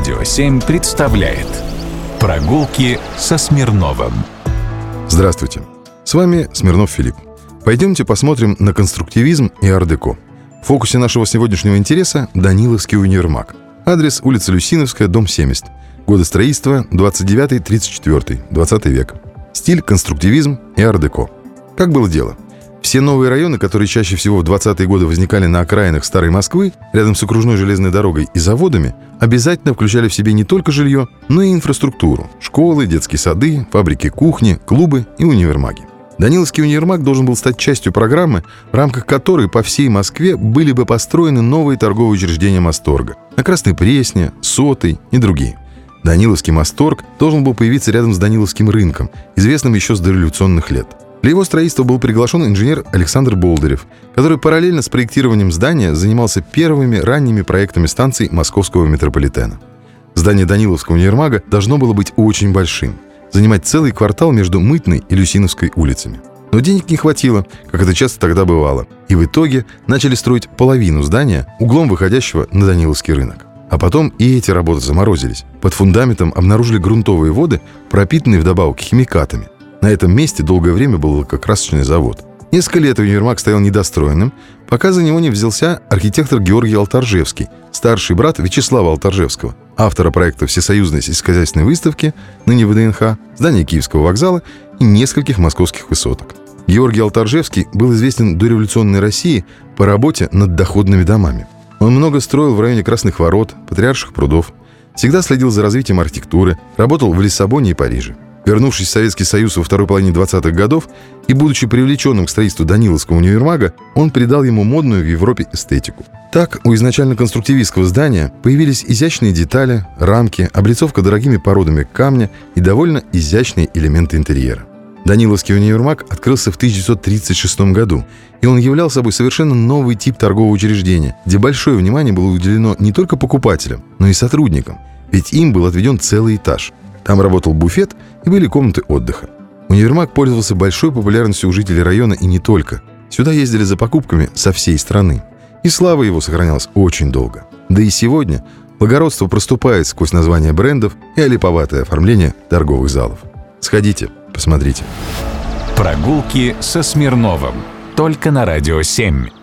Радио 7 представляет Прогулки со Смирновым Здравствуйте, с вами Смирнов Филипп. Пойдемте посмотрим на конструктивизм и ар-деко. В фокусе нашего сегодняшнего интереса – Даниловский универмаг. Адрес – улица Люсиновская, дом 70. Годы строительства – 29-34, 20 век. Стиль – конструктивизм и ар-деко. Как было дело? Все новые районы, которые чаще всего в 20-е годы возникали на окраинах Старой Москвы, рядом с окружной железной дорогой и заводами, обязательно включали в себе не только жилье, но и инфраструктуру – школы, детские сады, фабрики, кухни, клубы и универмаги. Даниловский универмаг должен был стать частью программы, в рамках которой по всей Москве были бы построены новые торговые учреждения Масторга на Красной Пресне, Сотой и другие. Даниловский Масторг должен был появиться рядом с Даниловским рынком, известным еще с дореволюционных лет. Для его строительства был приглашен инженер Александр Болдырев, который параллельно с проектированием здания занимался первыми ранними проектами станций московского метрополитена. Здание Даниловского универмага должно было быть очень большим – занимать целый квартал между Мытной и Люсиновской улицами. Но денег не хватило, как это часто тогда бывало, и в итоге начали строить половину здания, углом выходящего на Даниловский рынок. А потом и эти работы заморозились. Под фундаментом обнаружили грунтовые воды, пропитанные вдобавок химикатами. На этом месте долгое время был лакокрасочный завод. Несколько лет универмаг стоял недостроенным, пока за него не взялся архитектор Георгий Алтаржевский, старший брат Вячеслава Алтаржевского, автора проекта Всесоюзной сельскохозяйственной выставки, ныне ВДНХ, здания Киевского вокзала и нескольких московских высоток. Георгий Алтаржевский был известен до революционной России по работе над доходными домами. Он много строил в районе Красных Ворот, Патриарших прудов, всегда следил за развитием архитектуры, работал в Лиссабоне и Париже. Вернувшись в Советский Союз во второй половине 20-х годов и будучи привлеченным к строительству Даниловского универмага, он придал ему модную в Европе эстетику. Так, у изначально конструктивистского здания появились изящные детали, рамки, облицовка дорогими породами камня и довольно изящные элементы интерьера. Даниловский универмаг открылся в 1936 году, и он являл собой совершенно новый тип торгового учреждения, где большое внимание было уделено не только покупателям, но и сотрудникам, ведь им был отведен целый этаж – там работал буфет и были комнаты отдыха. Универмаг пользовался большой популярностью у жителей района и не только. Сюда ездили за покупками со всей страны. И слава его сохранялась очень долго. Да и сегодня благородство проступает сквозь названия брендов и олиповатое оформление торговых залов. Сходите, посмотрите. Прогулки со Смирновым. Только на «Радио 7».